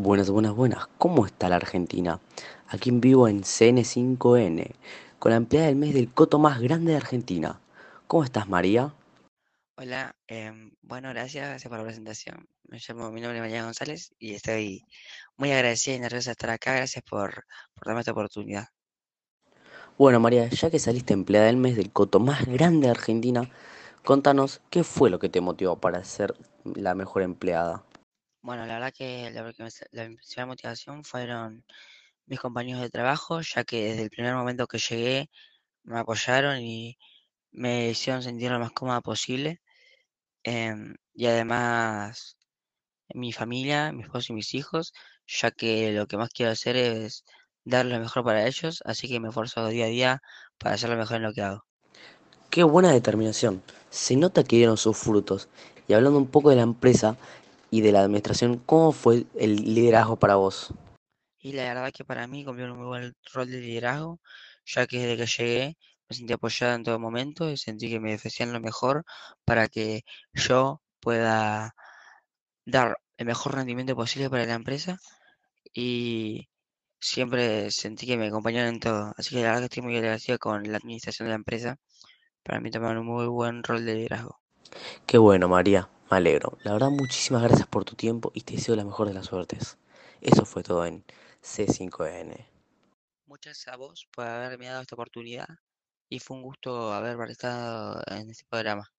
Buenas, buenas, buenas. ¿Cómo está la Argentina? Aquí en vivo en CN5N, con la empleada del mes del coto más grande de Argentina. ¿Cómo estás, María? Hola, em, bueno, gracias, gracias por la presentación. Me llamo, mi nombre es María González y estoy muy agradecida y nerviosa de estar acá. Gracias por, por darme esta oportunidad. Bueno, María, ya que saliste empleada del mes del coto más grande de Argentina, contanos qué fue lo que te motivó para ser la mejor empleada. Bueno, la verdad que la, la principal motivación fueron mis compañeros de trabajo, ya que desde el primer momento que llegué me apoyaron y me hicieron sentir lo más cómoda posible. em, y además mi familia, mi esposo y mis hijos, ya que lo que más quiero hacer es dar lo mejor para ellos, así que me esfuerzo día a día para hacer lo mejor en lo que hago. Qué buena determinación. Se nota que dieron sus frutos. Y hablando un poco de la empresa y de la administración, ¿cómo fue el liderazgo para vos? Y la verdad que para mí cumplió un muy buen rol de liderazgo, ya que desde que llegué me sentí apoyada en todo momento y sentí que me ofrecían lo mejor para que yo pueda dar el mejor rendimiento posible para la empresa y siempre sentí que me acompañaron en todo. Así que la verdad que estoy muy agradecido con la administración de la empresa. Para mí tomaron un muy buen rol de liderazgo. Qué bueno, María, me alegro. La verdad, muchísimas gracias por tu tiempo y te deseo la mejor de las suertes. Eso fue todo en C5N. Muchas gracias a vos por haberme dado esta oportunidad y fue un gusto haber participado en este programa.